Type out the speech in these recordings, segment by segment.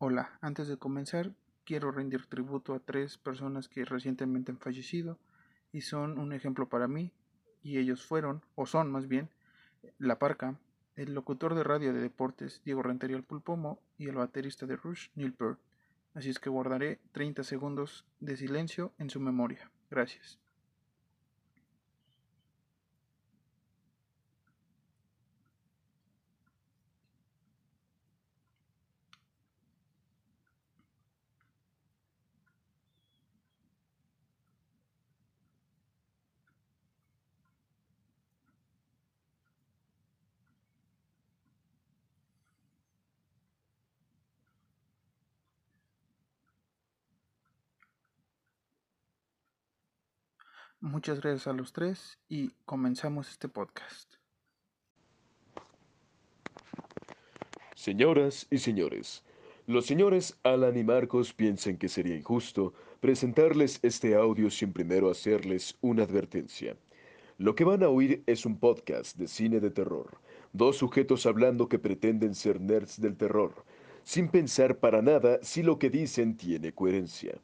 Hola, antes de comenzar, quiero rendir tributo a tres personas que recientemente han fallecido y son un ejemplo para mí, y ellos fueron, o son más bien, La Parca, el locutor de radio de deportes Diego Rentería Pulpomo y el baterista de Rush Neil Peart. Así es que guardaré 30 segundos de silencio en su memoria. Gracias. Muchas gracias a los tres y comenzamos este podcast. Señoras y señores, los señores Alan y Marcos piensan que sería injusto presentarles este audio sin primero hacerles una advertencia. Lo que van a oír es un podcast de cine de terror, dos sujetos hablando que pretenden ser nerds del terror, sin pensar para nada si lo que dicen tiene coherencia.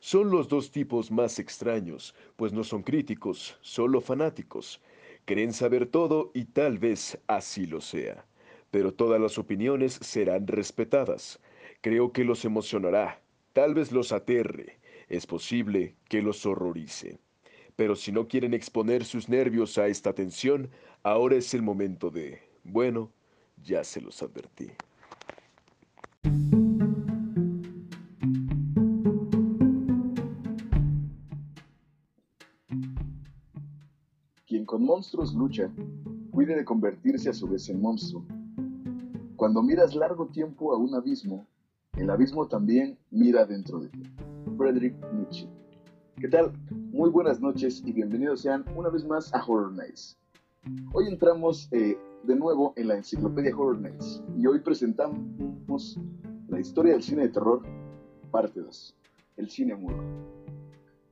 Son los dos tipos más extraños, pues no son críticos, solo fanáticos. Creen saber todo y tal vez así lo sea. Pero todas las opiniones serán respetadas. Creo que los emocionará, tal vez los aterre, es posible que los horrorice. Pero si no quieren exponer sus nervios a esta tensión, ahora es el momento de... Bueno, ya se los advertí. Monstruos lucha, cuide de convertirse a su vez en monstruo. Cuando miras largo tiempo a un abismo, el abismo también mira dentro de ti. Frederick Nietzsche. ¿Qué tal? Muy buenas noches y bienvenidos sean una vez más a Horror Nights. Hoy entramos eh, de nuevo en la enciclopedia Horror Nights y hoy presentamos la historia del cine de terror, parte 2, el cine mudo.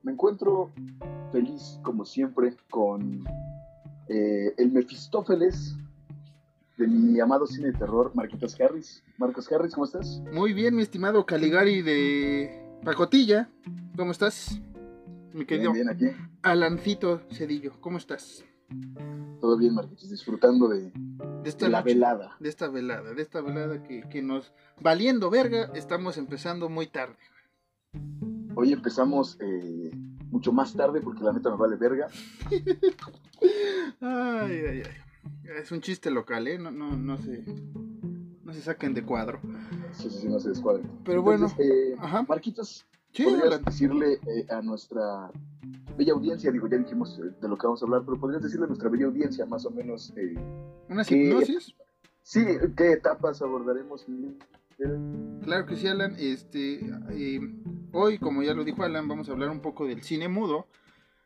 Me encuentro feliz, como siempre, con eh, el Mefistófeles de mi amado cine de terror, Marquitos Harris. Marcos Harris, ¿cómo estás? Muy bien, mi estimado Caligari de Pacotilla. ¿Cómo estás? Mi querido bien, aquí. Alancito Cedillo, ¿cómo estás? Todo bien, Marquitos, disfrutando de, esta la velada. De esta velada, de esta velada que, que nos, valiendo verga, estamos empezando muy tarde. Hoy empezamos eh, mucho más tarde porque la neta me vale verga. ay, ay, ay. Es un chiste local, ¿eh? No, no, no se, no se saquen de cuadro. Sí, sí, sí, no se descuadren. Pero bueno, eh, Marquitos, sí, ¿podrías decirle eh, a nuestra bella audiencia, digo, ya dijimos eh, de lo que vamos a hablar, pero podrías decirle a nuestra bella audiencia más o menos... Eh, ¿Una hipnosis? Sí, ¿qué etapas abordaremos? Claro que sí, Alan. Este, hoy, como ya lo dijo Alan, vamos a hablar un poco del cine mudo.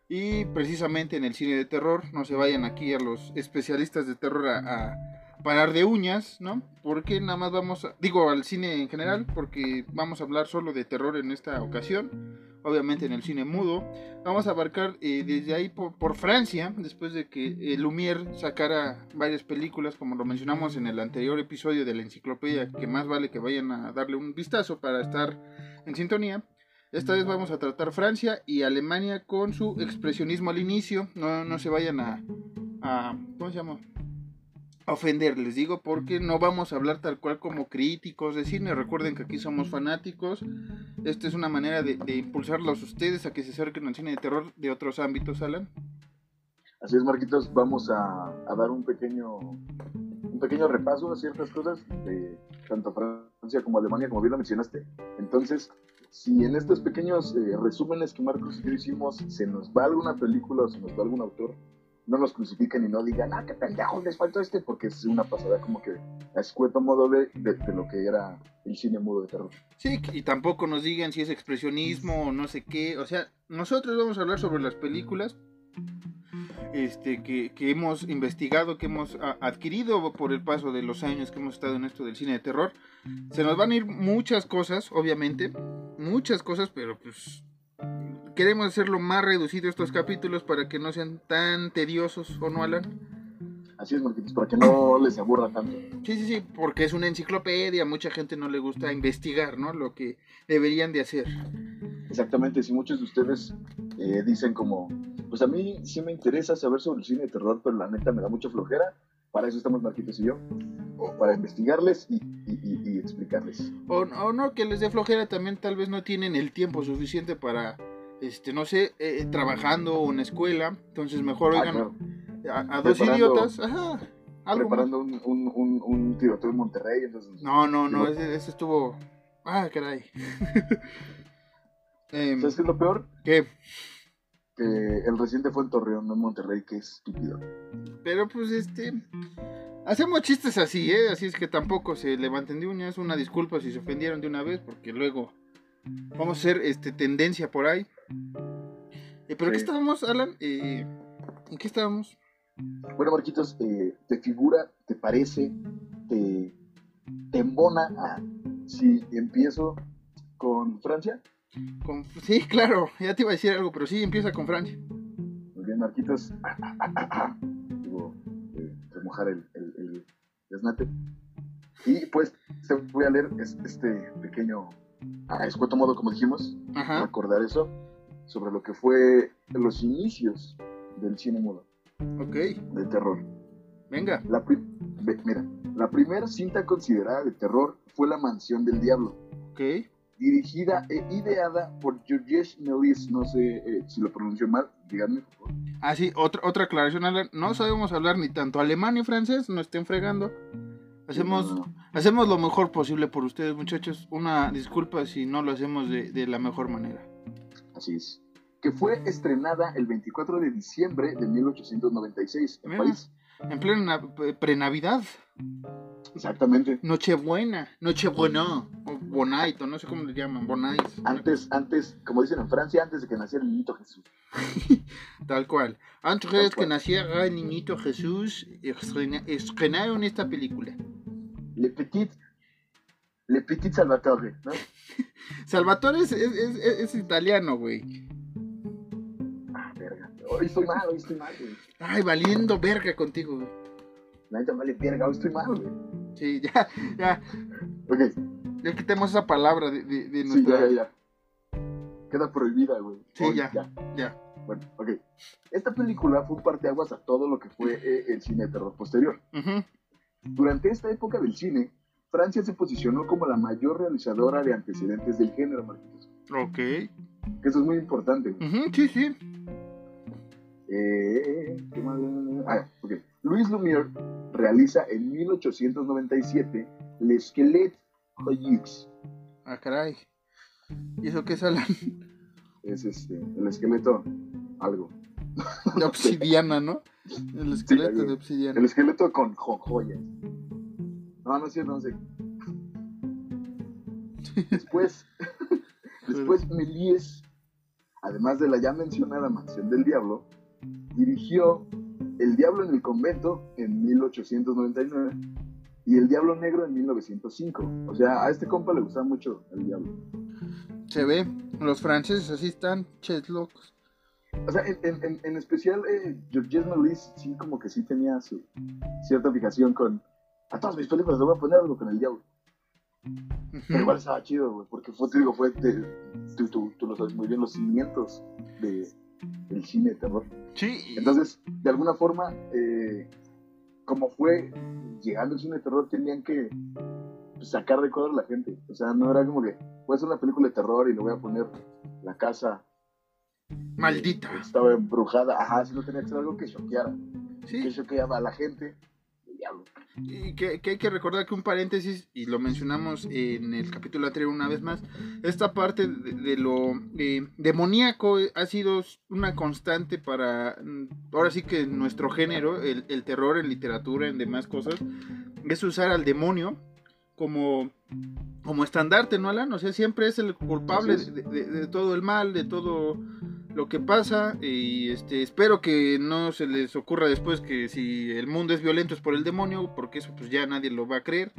Y precisamente en el cine de terror, no se vayan aquí a los especialistas de terror a, parar de uñas, ¿no? Porque nada más vamos, a, digo al cine en general, porque vamos a hablar solo de terror en esta ocasión obviamente en el cine mudo. Vamos a abarcar eh, desde ahí por, Francia, después de que eh, Lumière sacara varias películas, como lo mencionamos en el anterior episodio de la enciclopedia, que más vale que vayan a darle un vistazo para estar en sintonía. Esta vez vamos a tratar Francia y Alemania con su expresionismo al inicio. No, no se vayan a, a ¿Cómo se llama? ofender, les digo, porque no vamos a hablar tal cual como críticos de cine. Recuerden que aquí somos fanáticos. Esta es una manera de, impulsarlos a ustedes a que se acerquen al cine de terror de otros ámbitos, Alan. Así es, Marquitos, vamos a, dar un pequeño un pequeño repaso a ciertas cosas de tanto Francia como Alemania, como bien lo mencionaste. Entonces, si en estos pequeños eh, resúmenes que Marcos y yo hicimos se nos va alguna película o se nos va algún autor, no nos crucifiquen y no digan, ah, qué pendejo, les faltó este, porque es una pasada como que a escueto modo de, de, lo que era el cine mudo de terror. Sí, y tampoco nos digan si es expresionismo o no sé qué, o sea, nosotros vamos a hablar sobre las películas este, que, que hemos investigado, que hemos adquirido por el paso de los años que hemos estado en esto del cine de terror. Se nos van a ir muchas cosas, obviamente, muchas cosas, pero pues queremos hacerlo más reducido estos capítulos para que no sean tan tediosos, ¿o no, Alan? Así es, Marquitos, para que no les aburra tanto. Sí, sí, sí, porque es una enciclopedia, mucha gente no le gusta investigar, ¿no? Lo que deberían de hacer. Exactamente, si muchos de ustedes eh, dicen como, pues a mí sí me interesa saber sobre el cine de terror, pero la neta me da mucha flojera, para eso estamos Marquitos y yo, para investigarles y, y- y- y explicarles. O, o no, que les dé flojera, también tal vez no tienen el tiempo suficiente para, este, no sé, eh, trabajando o en escuela, entonces mejor Ah, oigan claro. a, a dos idiotas, ajá, algo más. Preparando un, un, un, un tiroteo en Monterrey, entonces... No, no, no, ese, ese estuvo, ah, caray. Em, ¿Sabes qué es lo peor? ¿Qué? Que el reciente fue en Torreón, no en Monterrey, que es estúpido. Pero pues este. Hacemos chistes así, ¿eh? Así es que tampoco se levanten de uñas. Una disculpa si se ofendieron de una vez, porque luego vamos a hacer este, tendencia por ahí. Eh, ¿Pero qué Sí. estábamos, Alan? Eh, ¿En qué estábamos? Bueno, Marquitos, eh, ¿te figura, te parece, te, te embona a si empiezo con Francia? Con- Sí, claro, ya te iba a decir algo, pero sí, empieza con Francia. Muy bien, Marquitos. Digo, eh, remojar el Y pues te voy a leer es- este pequeño, a escueto modo, como dijimos, Ajá, recordar eso, sobre lo que fue los inicios del cine mudo, ok, del terror. venga. La mira, la primera cinta considerada de terror fue La Mansión del Diablo, Ok, dirigida e ideada por Georges Méliès, no sé eh, si lo pronuncio mal, díganme por favor. ah, sí, otra, otra aclaración, Alan. No sabemos hablar ni tanto alemán ni francés, no estén fregando. Hacemos, No, hacemos lo mejor posible por ustedes, muchachos. Una disculpa si no lo hacemos de, de la mejor manera. Así es. Que fue estrenada el 24 de diciembre de 1896 en Mira. París. En plena na- pre- prenavidad, Exactamente. Nochebuena, Nochebuena, o Bonaito, no sé cómo le llaman, Bonais, Antes, antes, como dicen en Francia, antes de que naciera el niñito Jesús. tal cual. Antes Tal que naciera el niñito Jesús, estrena- estrenaron esta película. Le Petit, Le Petit Salvatore, ¿no? Salvatore es, es- es- es italiano, güey. Ah, verga. Hoy estoy mal, hoy estoy mal, güey. Ay, valiendo verga contigo, güey. La neta vale verga, hoy estoy mal, güey. Sí, ya, ya, Ok, ya quitemos esa palabra de, de, de sí, nuestra... ya, ya, ya. Queda prohibida, güey. Sí, Hoy, ya. ya. Bueno, ok. Esta película fue un parteaguas a todo lo que fue eh, el cine de terror posterior. Ujú. Durante esta época del cine, Francia se posicionó como la mayor realizadora de antecedentes del género, Marquitos. Ok. Que eso es muy importante. Ujú, Sí, sí. Eh, ¿qué más? Ah, ok. Louis Lumière realiza en 1897 L'Esquelette Hollyx. Ah, caray. ¿Y eso qué es, Alan? Es este, el esqueleto, algo. De obsidiana, ¿no? El esqueleto de obsidiana. El esqueleto con, joyas. No, no es cierto, no sé. Después, después Méliès, además de la ya mencionada Mansión del Diablo, dirigió El Diablo en el Convento en 1899 y El Diablo Negro en 1905. O sea, a este compa le gustaba mucho el Diablo. Se ve, los franceses así están, ches locos. O sea, en, en- en- especial, eh, Georges Méliès sí como que sí tenía su cierta fijación con... A todas mis películas le voy a poner algo con el Diablo. Pero igual estaba chido, güey, porque fue, te digo, fue, de- tú, tú- tú lo sabes muy bien, los cimientos de, del cine de terror. Sí, Entonces, de alguna forma, eh, como fue llegando el cine de terror, tenían que sacar de cuadro a la gente. O sea, no era como que, voy a hacer una película de terror y le voy a poner la casa maldita. que estaba embrujada. Ajá, sino tenía que ser algo que choqueara, que Sí, choqueaba a la gente. Diablo. y que, que hay que recordar que un paréntesis, y lo mencionamos en el capítulo anterior una vez más, esta parte de, de lo eh, demoníaco ha sido una constante para, mm, ahora sí que nuestro género, el, el terror en literatura, en demás cosas, es usar al demonio como, como estandarte, ¿no, Alan? O sea, siempre es el culpable Así es. de, de- de todo el mal, de todo lo que pasa y este espero que no se les ocurra después que si el mundo es violento es por el demonio porque eso pues ya nadie lo va a creer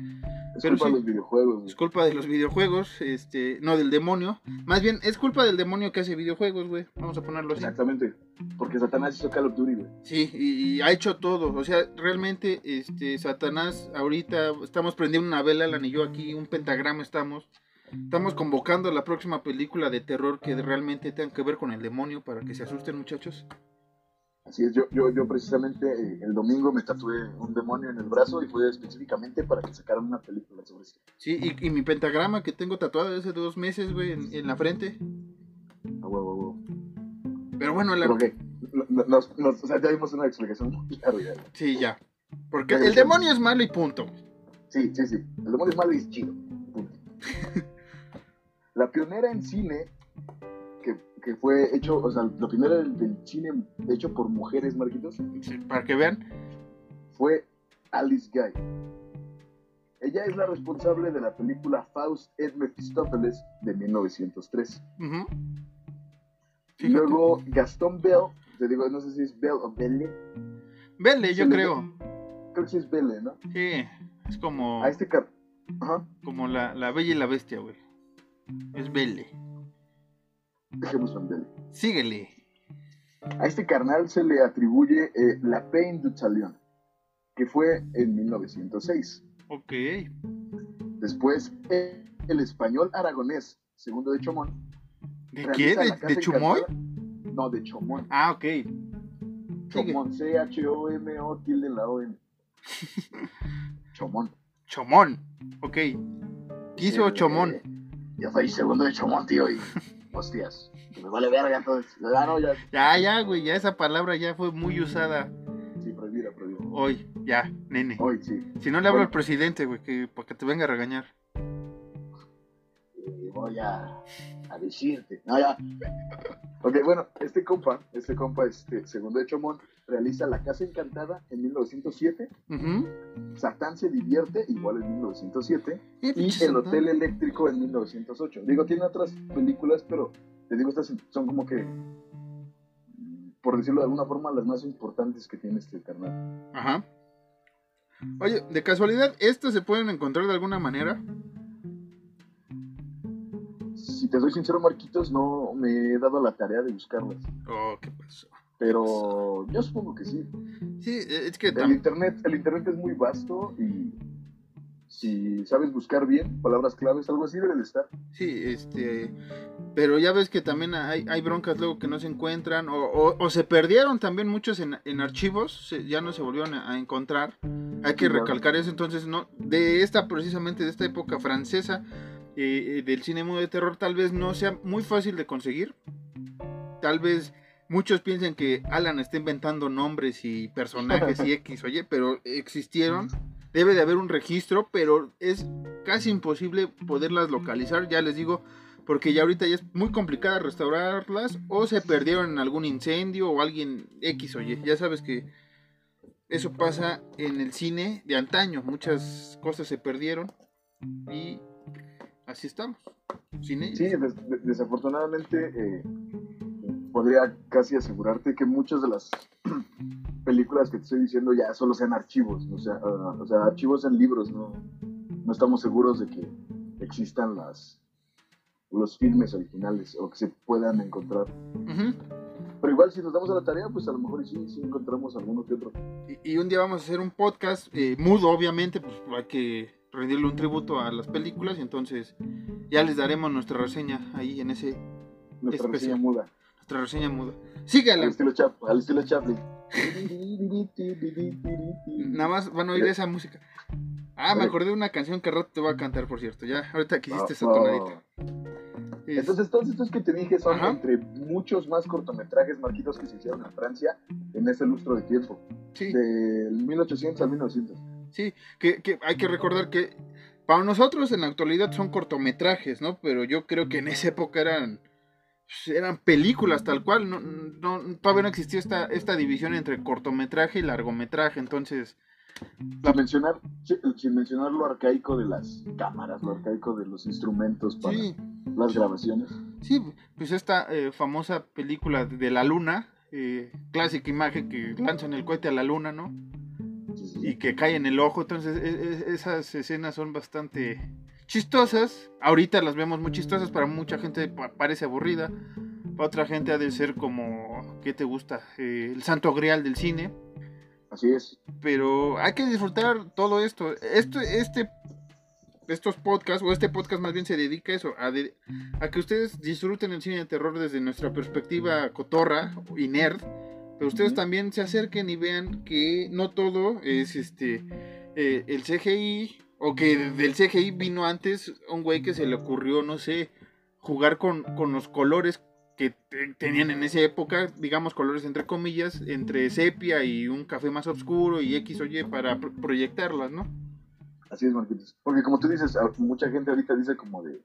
Es Pero culpa sí. de los videojuegos. Es culpa de los videojuegos, este, no del demonio. Más bien, es culpa del demonio que hace videojuegos, güey. Vamos a ponerlo así. Exactamente. Porque Satanás hizo Call of Duty, güey. Sí, y, y ha hecho todo. O sea, realmente, este, Satanás, ahorita estamos prendiendo una vela, y yo aquí, un pentagrama estamos. Estamos convocando la próxima película de terror que realmente tenga que ver con el demonio para que se asusten, muchachos. Así es, yo, yo, yo precisamente eh, el domingo me tatué un demonio en el brazo y fue específicamente para que sacaran una película sobre esto. Sí, y, y mi pentagrama que tengo tatuado desde hace dos meses, güey, en, en la frente. A huevo, a huevo. Pero bueno, Alan, Pero ok, no- no- nos, nos- o sea, ya dimos una explicación muy larga. sí, ya. Porque el demonio es malo y punto. Sí, sí, sí. El demonio es malo y es chido. Punto. La pionera en cine, que, que fue hecho, o sea, la pionera del, del cine hecho por mujeres, Marquitos, Sí, para que vean. fue Alice Guy. Ella es la responsable de la película Faust et Mephistopheles de 1903. Ujú. Y luego Gastón Bell, te digo, no sé si es Bell o Belle, Vele, yo creo. creo que sí es Belle, ¿no? Sí, es como, A este car... Ajá, como la, la bella y la bestia, güey. Es Vele. dejémoslo en Belle. Síguele. A este carnal se le atribuye eh, La Peine du Talion, que fue en 1906. Ok. Después, eh, el español aragonés, segundo de Chomón. ¿De qué? ¿De, de Chumoy? No, de Chomón. Ah, ok. Chomón, C-H-O-M-O, tilde la O-N. Chomón. Chomón. Ok. Quiso Eh, Chomón. Ya soy segundo de Chomón, tío, y... Hostias, que me vale verga entonces. Ah, no, ya. Ya, ya, güey. Ya esa palabra ya fue muy usada Sí, prohibida, prohibida. hoy. Ya, nene. Hoy sí. Si no le hablo al presidente, güey, que, para que te venga a regañar. Eh, voy a, a decirte. No, ya. Ok, bueno, este compa, este compa, este segundo de Chomón, realiza La Casa Encantada en 1907. Ujú. Satán se divierte, igual en 1907. Eh, Y El. Hotel Eléctrico en 1908. Digo, tiene otras películas, pero te digo, estas son como que, por decirlo de alguna forma, las más importantes que tiene este carnal. Ajá. Oye, de casualidad, ¿estas se pueden encontrar de alguna manera? Te soy sincero, Marquitos, no me he dado la tarea de buscarlas. Oh, ¿qué pasó? Pero yo supongo que sí. Sí, es que El internet, el internet es muy vasto y si sabes buscar bien palabras claves, algo así debe de estar. Sí, este, pero ya ves que también hay, hay broncas luego que no se encuentran o, o- o se perdieron también muchos en, en archivos, se- ya no se volvieron a, a encontrar. Hay que recalcar eso, entonces no, de esta precisamente de esta época francesa eh, del cine mudo de terror tal vez no sea muy fácil de conseguir. Tal vez muchos piensen que Alan está inventando nombres y personajes y X, oye, pero existieron. Debe de haber un registro, pero es casi imposible poderlas localizar, ya les digo, porque ya ahorita ya es muy complicado restaurarlas o se perdieron en algún incendio o alguien X, oye, ya sabes que eso pasa en el cine de antaño, muchas cosas se perdieron y así estamos. Cine. Sí, des- de- desafortunadamente eh, podría casi asegurarte que muchas de las películas que te estoy diciendo ya solo sean archivos, o sea, ah, o sea archivos en libros, no, no estamos seguros de que existan las los filmes originales o que se puedan encontrar. Pero igual si nos damos a la tarea, pues a lo mejor sí, sí encontramos alguno que otro. Y, y un día vamos a hacer un podcast eh, mudo, obviamente, pues hay que rendirle un tributo a las películas y entonces ya les daremos nuestra reseña ahí en ese, Nuestra Especial. reseña muda. nuestra reseña muda. Sígala. Al estilo, Chap, al estilo Chaplin. Nada más van a oír esa música. Ah, me acordé de una canción que rato te voy a cantar, por cierto. Ya, ahorita que hiciste esa tonadita. Es- Entonces, todos estos que te dije son Ajá. entre muchos más cortometrajes marquitos que se hicieron en Francia en ese lustro de tiempo, sí, del 1800 al 1900. Sí, que, que hay que recordar que para nosotros en la actualidad son cortometrajes, ¿no? Pero yo creo que en esa época eran pues, eran películas tal cual, no, no, todavía no existía esta, esta división entre cortometraje y largometraje, entonces, Sin mencionar, sin mencionar lo arcaico de las cámaras, lo arcaico de los instrumentos para sí, las grabaciones. sí, pues esta eh, famosa película de la luna, eh, clásica imagen que lanzan el cohete a la luna, ¿no? Y que cae en el ojo. Entonces, e, e, esas escenas son bastante chistosas. Ahorita las vemos muy chistosas, para mucha gente parece aburrida. Para otra gente ha de ser como, ¿qué te gusta? Eh, el santo grial del cine. Así es. Pero hay que disfrutar todo esto. Esto, este estos podcasts, o este podcast más bien se dedica a eso, a, a, que ustedes disfruten el cine de terror desde nuestra perspectiva cotorra y nerd, pero ustedes también se acerquen y vean que no todo es este eh, el CGI, o que del CGI vino antes un güey que se le ocurrió, no sé, jugar con, con los colores que tenían en esa época, digamos colores entre comillas, entre sepia y un café más oscuro y X o Y para proyectarlas, ¿no? Así es, Marquitos. Porque como tú dices, mucha gente ahorita dice como de,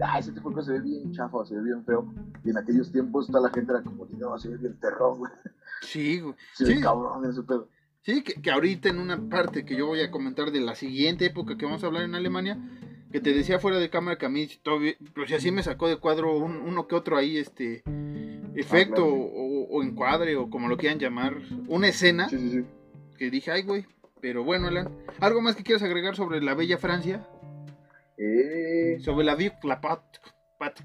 ah, ese tipo de cosas se ve bien chafa, se ve bien feo. Y en aquellos tiempos toda la gente era como, no, se ve bien terror, güey. Sí, güey. Sí, cabrón ese pedo. Sí, que, que, ahorita en una parte que yo voy a comentar de la siguiente época que vamos a hablar en Alemania, que te decía fuera de cámara que a mí, todavía, pues así me sacó de cuadro uno que otro ahí, este, efecto ah, o, o, encuadre o como lo quieran llamar, una escena, sí, sí. que dije, ay, güey, pero bueno, Alan, ¿algo más que quieras agregar sobre la bella Francia? Eh... Sobre la la Pat, Pat,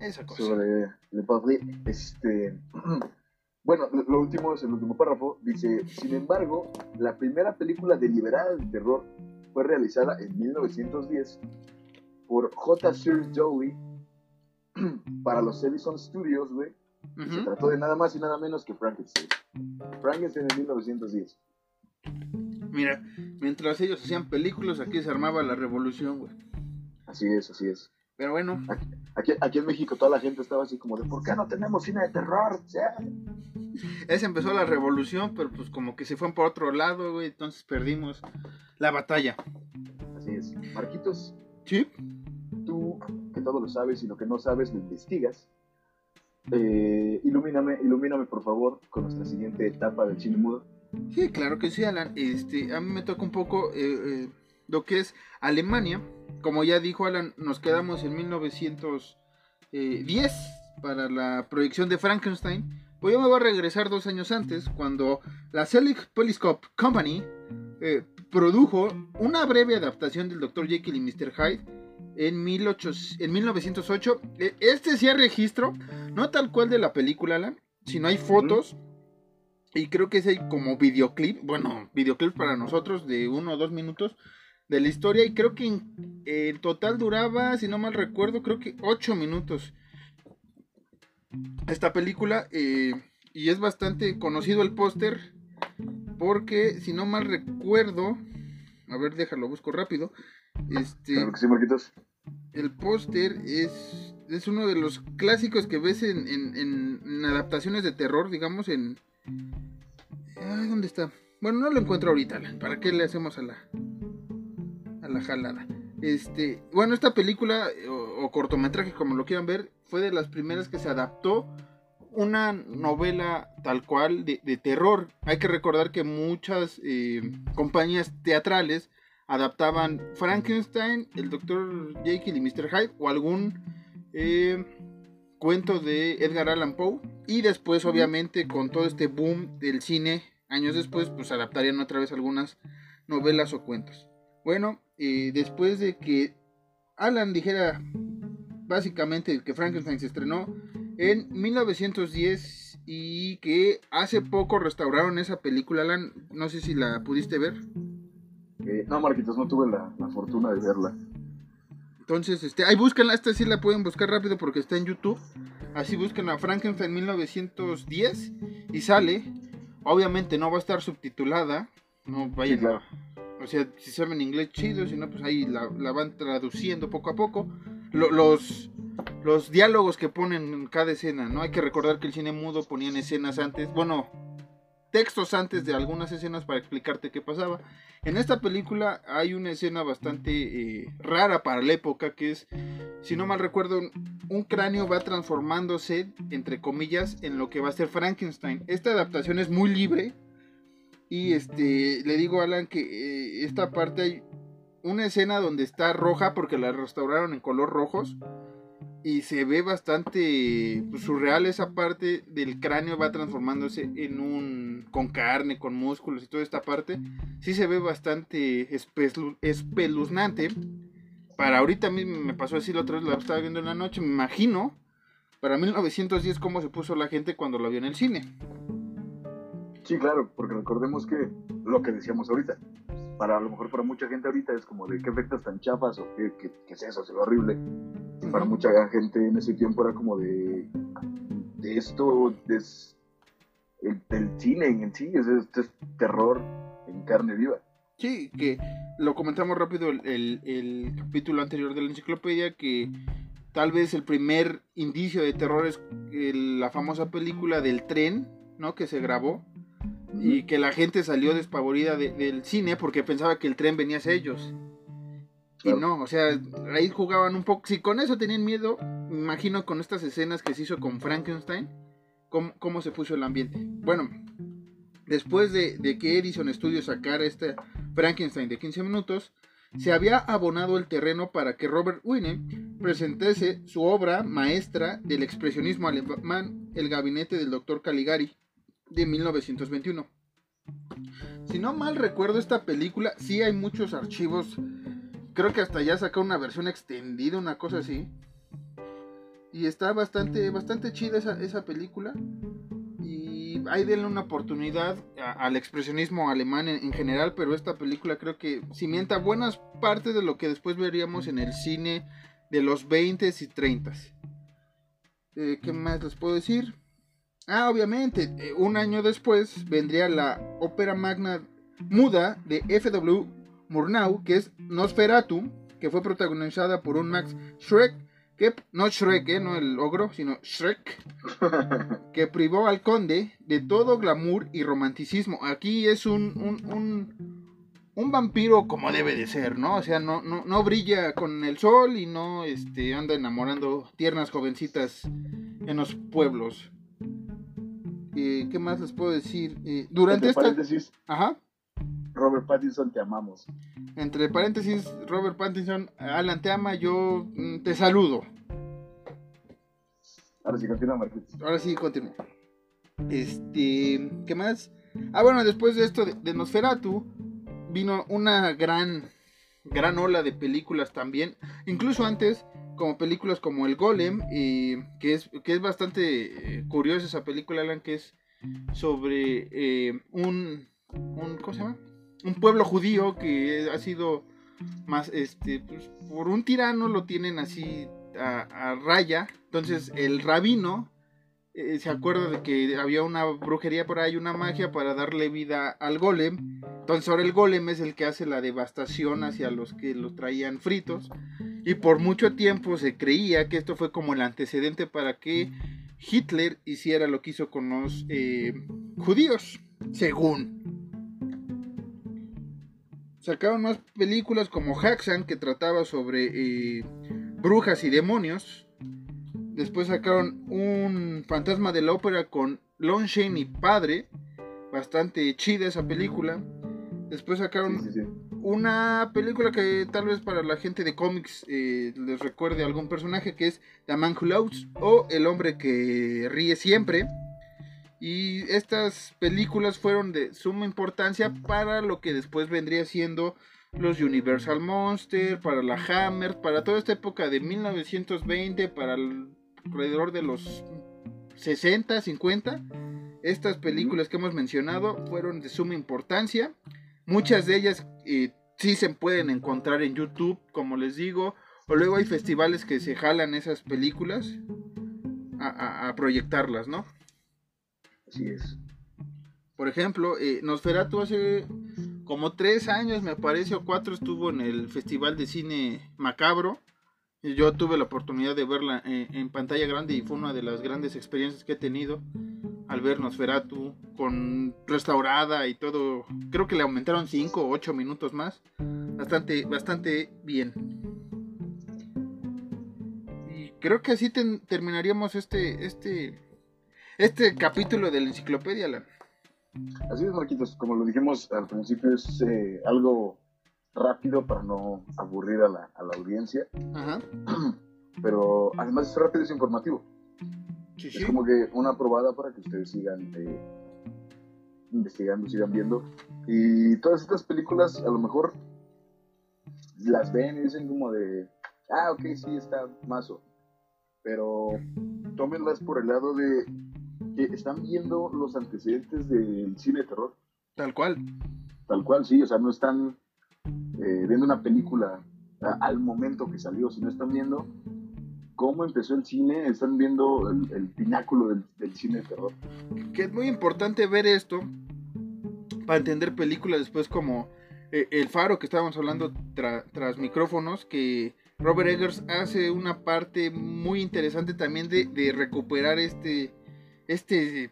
esa cosa. Sobre Patrie, este... Bueno, lo último es el último párrafo. Dice, sin embargo, la primera película deliberada de terror fue realizada en 1910 por J. Sir Joey para los Edison Studios, güey. Se trató de nada más y nada menos que Frankenstein. Frankenstein en 1910. Mira, mientras ellos hacían películas, aquí se armaba la revolución, güey. Así es, así es. Pero bueno. Aquí, aquí, en México toda la gente estaba así como de, ¿por qué no tenemos cine de terror? Esa empezó la revolución, pero pues como que se fueron por otro lado, güey, entonces perdimos la batalla. Así es. Marquitos. Sí. Tú, que todo lo sabes y lo que no sabes lo investigas. Eh, ilumíname, ilumíname por favor con nuestra siguiente etapa del cine mudo. Sí, claro que sí, Alan. Este, a mí me toca un poco eh, eh, lo que es Alemania. Como ya dijo Alan, nos quedamos en 1910 para la proyección de Frankenstein. Pues yo me voy a regresar dos años antes, cuando la Selig Polyscope Company eh, produjo una breve adaptación del Dr. Jekyll y Mr. Hyde en, 1908. E, este sí hay registro, no tal cual de la película, Alan, sino hay fotos. Y creo que es como videoclip, bueno, videoclip para nosotros de uno o dos minutos de la historia. Y creo que en, total duraba, si no mal recuerdo, creo que ocho minutos esta película. Eh, y es bastante conocido el póster. Porque, si no mal recuerdo, a ver, déjalo, busco rápido. Este, el póster es, es uno de los clásicos que ves en, en adaptaciones de terror, digamos, en, ¿dónde está? Bueno, no lo encuentro ahorita. ¿Para qué le hacemos a la a la jalada? Este, bueno, esta película o, cortometraje, como lo quieran ver, fue de las primeras que se adaptó una novela tal cual de, terror. Hay que recordar que muchas eh, compañías teatrales adaptaban Frankenstein, el Dr. Jekyll y Mr. Hyde o algún eh, cuento de Edgar Allan Poe. Y después, obviamente, con todo este boom del cine, años después, pues adaptarían otra vez algunas novelas o cuentos. Bueno, eh, después de que Alan dijera básicamente que Frankenstein se estrenó en 1910 y que hace poco restauraron esa película, Alan, no sé si la pudiste ver. Eh, no, Marquitos, no tuve la, la fortuna de verla. Entonces, este, ahí búsquenla, esta sí la pueden buscar rápido porque está en YouTube. Así busquen a Frankenstein 1910 y sale. Obviamente no va a estar subtitulada. No vayan O sea, si saben inglés chido, si no, pues ahí la, van traduciendo poco a poco. los, los diálogos que ponen en cada escena, ¿no? Hay que recordar que el cine mudo ponían escenas antes. Bueno, textos antes de algunas escenas para explicarte qué pasaba. En esta película hay una escena bastante eh, rara para la época que es, si no mal recuerdo, un cráneo va transformándose, entre comillas, en lo que va a ser Frankenstein. Esta adaptación es muy libre y este, le digo a Alan que eh, esta parte hay una escena donde está roja porque la restauraron en color rojos y se ve bastante pues, surreal esa parte del cráneo va transformándose en un con carne, con músculos y toda esta parte. Sí se ve bastante espeluznante. Para ahorita mí me pasó así la otra vez, la estaba viendo en la noche, me imagino para 1910 cómo se puso la gente cuando lo vio en el cine. Sí, claro, porque recordemos que lo que decíamos ahorita, para a lo mejor para mucha gente ahorita es como de qué efectos tan chafas o qué, es eso, se ve horrible. para mucha gente en ese tiempo era como de, de esto, es el, cine en sí, es, este terror en carne viva. Sí, que lo comentamos rápido el, el capítulo anterior de la enciclopedia, que tal vez el primer indicio de terror es la famosa película del tren, ¿no? Que se grabó y que la gente salió despavorida del cine porque pensaba que el tren venía hacia ellos. Y no, o sea, ahí jugaban un poco. Si con eso tenían miedo, me imagino con estas escenas que se hizo con Frankenstein, cómo, se puso el ambiente. Bueno, después de, de que Edison Studios sacara este Frankenstein de 15 minutos, se había abonado el terreno para que Robert Wiene presentase su obra maestra del expresionismo alemán, El gabinete del doctor Caligari, de 1921. Si no mal recuerdo esta película, sí hay muchos archivos, creo que hasta ya sacó una versión extendida, una cosa así. Y está bastante, bastante chida esa, esa película hay denle una oportunidad al expresionismo alemán en, general, pero esta película creo que cimienta buenas partes de lo que después veríamos en el cine de los 20 y 30. Eh, ¿Qué más les puedo decir? Ah, obviamente, eh, un año después vendría la ópera magna muda de F.W. Murnau, que es Nosferatu, que fue protagonizada por un Max Schreck que no Shrek, ¿eh? no el ogro, sino Shrek, que privó al conde de todo glamour y romanticismo. Aquí es un, un, un, vampiro como debe de ser, ¿no? O sea, no, no, no, brilla con el sol y no este, anda enamorando tiernas jovencitas en los pueblos. Eh, ¿Qué más les puedo decir? Eh, durante esta... Paréntesis, Ajá. Robert Pattinson, te amamos. Entre paréntesis, Robert Pattinson, Alan te ama, yo mm, te saludo. Ahora sí, continúa, Marquitos. Ahora sí, continúa. Este, ¿qué más? Ah, bueno, después de esto de, Nosferatu, vino una gran, gran ola de películas también. Incluso antes, como películas como El Golem, que, es, que es bastante eh, curiosa esa película, Alan, que es sobre eh, un, un, ¿cómo se llama? un pueblo judío que ha sido más, este, pues, por un tirano lo tienen así a, raya. Entonces el rabino eh, se acuerda de que había una brujería por ahí, una magia para darle vida al golem. Entonces ahora el golem es el que hace la devastación hacia los que los traían fritos. Y por mucho tiempo se creía que esto fue como el antecedente para que Hitler hiciera lo que hizo con los eh, judíos, según sacaron más películas como Haxan, que trataba sobre eh, brujas y demonios. Después sacaron un fantasma de la ópera con Lon Shane y padre. Bastante chida esa película. Después sacaron una película que tal vez para la gente de cómics eh, les recuerde algún personaje que es The Man Who Loves o El hombre que ríe siempre. Y estas películas fueron de suma importancia para lo que después vendría siendo los Universal Monsters, para la Hammer, para toda esta época de 1920, para alrededor de los 60, 50. Estas películas que hemos mencionado fueron de suma importancia. Muchas de ellas eh, sí se pueden encontrar en YouTube, como les digo. O luego hay festivales que se jalan esas películas a proyectarlas, ¿no? es. Por ejemplo, eh, Nosferatu hace como tres años, me parece, o cuatro, estuvo en el Festival de Cine Macabro. Y yo tuve la oportunidad de verla en, en, pantalla grande y fue una de las grandes experiencias que he tenido al ver Nosferatu con restaurada y todo. Creo que le aumentaron cinco o ocho minutos más. Bastante, bastante bien. Y creo que así terminaríamos este, este este capítulo de la enciclopedia, Alan. Así es, Marquitos. Como lo dijimos al principio, es eh, algo rápido para no aburrir a la, audiencia. pero además es rápido y es informativo. Sí, Es sí. como que una probada para que ustedes sigan eh, investigando, sigan viendo. Y todas estas películas a lo mejor las ven y dicen como de, ah, ok, sí, está mazo. Pero tómenlas por el lado de que están viendo los antecedentes del cine de terror. Tal cual. Tal cual, sí, o sea, no están eh, viendo una película al momento que salió, sino están viendo cómo empezó el cine, están viendo el, el pináculo del, del cine de terror. Que es muy importante ver esto para entender películas después como eh, El Faro que estábamos hablando tra- tras micrófonos, que Robert Eggers hace una parte muy interesante también de, de recuperar este, este,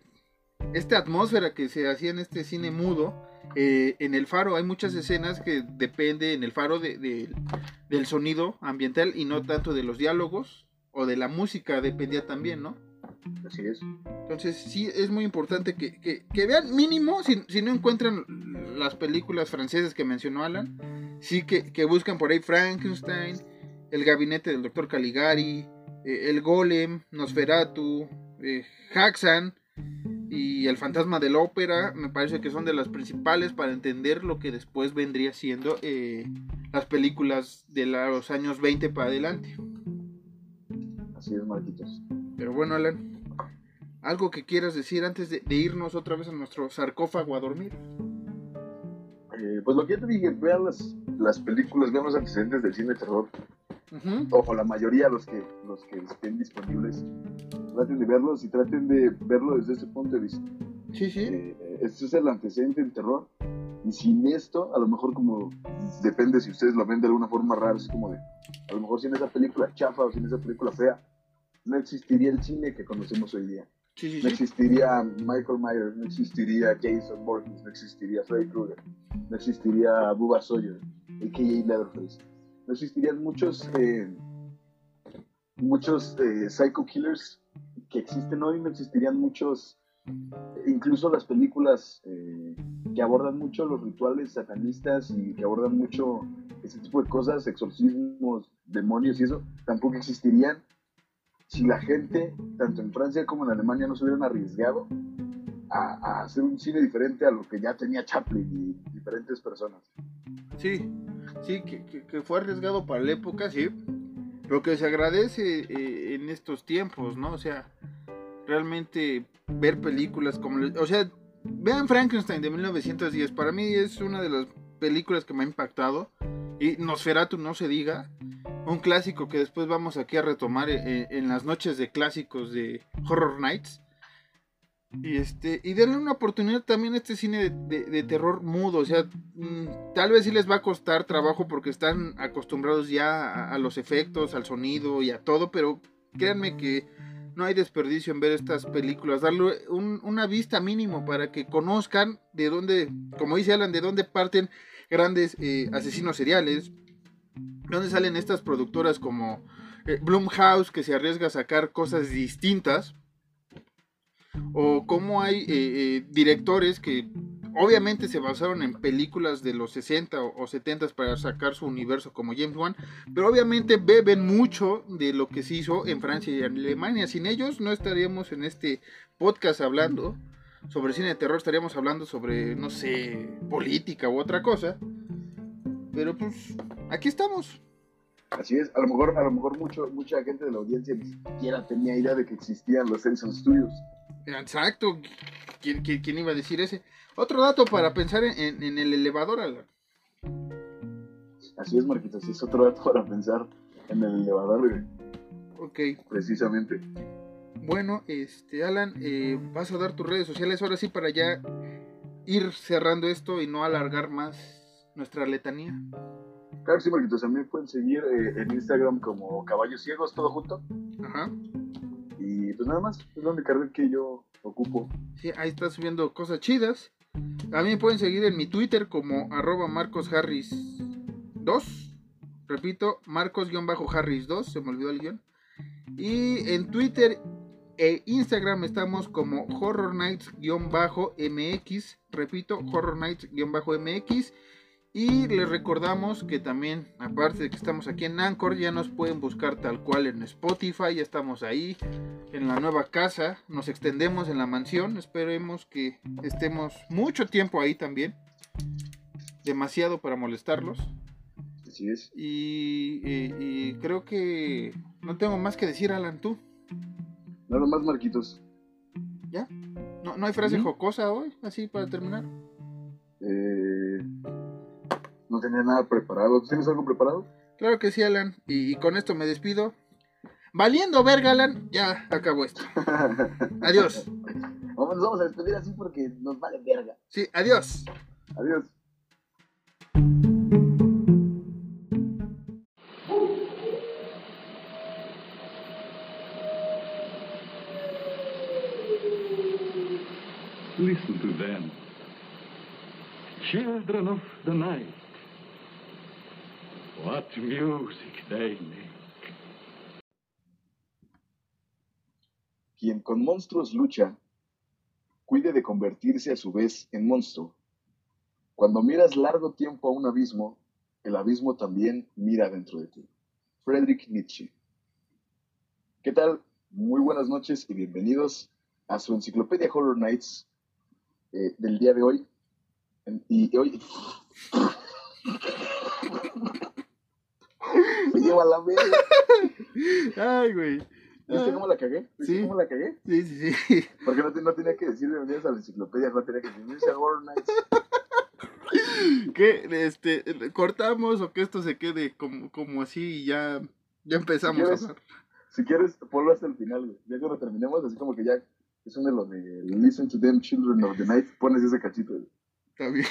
esta atmósfera que se hacía en este cine mudo. Eh, en el faro hay muchas escenas que depende en el faro de- de- del sonido ambiental y no tanto de los diálogos o de la música dependía también, ¿no? Así es. Entonces sí es muy importante que, que- que vean mínimo, si, si no encuentran las películas francesas que mencionó Alan, sí que, que buscan por ahí Frankenstein, El gabinete del doctor Caligari, eh, El Golem, Nosferatu, eh, Haxan y El fantasma de la ópera, me parece que son de las principales para entender lo que después vendría siendo eh, las películas de los años 20 para adelante. Así Marquitos. Pero bueno, Alan, algo que quieras decir antes de, de irnos otra vez a nuestro sarcófago a dormir. Eh, pues lo que ya te dije, vean las, las películas, vean los antecedentes del cine de terror. Ojo, la mayoría, los que, los que estén disponibles, traten de verlos y traten de verlo desde ese punto de vista. Sí, sí. Eh, este es el antecedente del terror. Y sin esto, a lo mejor como depende si ustedes lo ven de alguna forma rara, es como de, a lo mejor sin esa película chafa o sin esa película fea, no existiría el cine que conocemos hoy día. Sí, sí, No existiría Michael Myers, no existiría Jason Voorhees, no existiría Freddy Krueger, no existiría Bubba Sawyer, a.k.a. Leatherface. No existirían muchos, eh, muchos eh, psycho killers que existen hoy, no existirían muchos, incluso las películas eh, que abordan mucho los rituales satanistas y que abordan mucho ese tipo de cosas, exorcismos, demonios y eso, tampoco existirían si la gente, tanto en Francia como en Alemania, no se hubieran arriesgado a, a hacer un cine diferente a lo que ya tenía Chaplin y diferentes personas. Sí, sí, que, que- que fue arriesgado para la época, sí. Lo que se agradece eh, en estos tiempos, ¿no? O sea, realmente ver películas como... O sea, vean Frankenstein de 1910. Para mí es una de las películas que me ha impactado. Y Nosferatu, no se diga. Un clásico que después vamos aquí a retomar eh, en las noches de clásicos de Horror Nights. Y este, y denle una oportunidad también a este cine de, terror mudo. O sea, mm, tal vez sí les va a costar trabajo porque están acostumbrados ya a, a los efectos, al sonido y a todo, pero créanme que no hay desperdicio en ver estas películas. Darle un- una vista mínimo para que conozcan de dónde, como dice Alan, de dónde parten grandes eh, asesinos seriales. Dónde salen estas productoras como eh, Blumhouse que se arriesga a sacar cosas distintas o cómo hay eh, eh, directores que obviamente se basaron en películas de los 60 o, o 70 para sacar su universo como James Wan, pero obviamente beben mucho de lo que se hizo en Francia y en Alemania. Sin ellos no estaríamos en este podcast hablando sobre cine de terror, estaríamos hablando sobre, no sé, política u otra cosa. Pero pues aquí estamos. Así es, a lo mejor, a lo mejor mucho, mucha gente de la audiencia ni siquiera tenía idea de que existían los Edison Studios. Exacto. ¿Quién, quién- quién iba a decir ese? Otro dato para pensar en, en- en el elevador, Alan. Así es, Marquitos, es otro dato para pensar en el elevador, güey, Ok. precisamente. Bueno, este, Alan, eh, vas a dar tus redes sociales ahora sí para ya ir cerrando esto y no alargar más nuestra letanía. Claro que sí, Marquitos, también pueden seguir eh, en Instagram como Caballos Ciegos, todo junto. Ajá. Y pues nada más, es la única red que yo ocupo. Sí, ahí está subiendo cosas chidas. También pueden seguir en mi Twitter como arroba marcosharris2. Repito, marcos-harris2, se me olvidó el guion. Y en Twitter e Instagram estamos como Horror Nights-MX. Repito, Horror Nights-MX. Y les recordamos que también, aparte de que estamos aquí en Anchor, ya nos pueden buscar tal cual en Spotify, ya estamos ahí, en la nueva casa, nos extendemos en la mansión, esperemos que estemos mucho tiempo ahí también, demasiado para molestarlos. Así es. Y, y- y creo que no tengo más que decir, Alan, tú. Nada más, Marquitos. No, no hay frase jocosa hoy, así para terminar. Eh, tenía nada preparado. ¿Tú ¿Tienes algo preparado? Claro que sí, Alan. Y, y con esto me despido. Valiendo verga, Alan, ya acabó esto. Adiós. Vamos, nos vamos a despedir así porque nos vale verga. Sí, adiós. Adiós. Listen to them. Children of the night. What music they make. Quien con monstruos lucha, cuide de convertirse a su vez en monstruo. Cuando miras largo tiempo a un abismo, el abismo también mira dentro de ti. Friedrich Nietzsche. ¿Qué tal? Muy buenas noches y bienvenidos a su enciclopedia Horror Nights eh, del día de hoy. En- Y hoy... Lleva la verga. Ay, güey. ¿Viste cómo la cagué? ¿Viste Sí. cómo la cagué? Sí, sí, sí. Porque no, te- no tenía que decir bienvenidos a la enciclopedia, no tenía que decir bienvenidos a Horror Nights. ¿Qué? Este, ¿Cortamos o que esto se quede como, como así y ya, ya empezamos a quieres. hablar? Si quieres, ponlo hasta el final, güey. Ya cuando terminemos, así como que ya es uno de los de Listen to them, Children of the Night, pones ese cachito, güey. Está bien.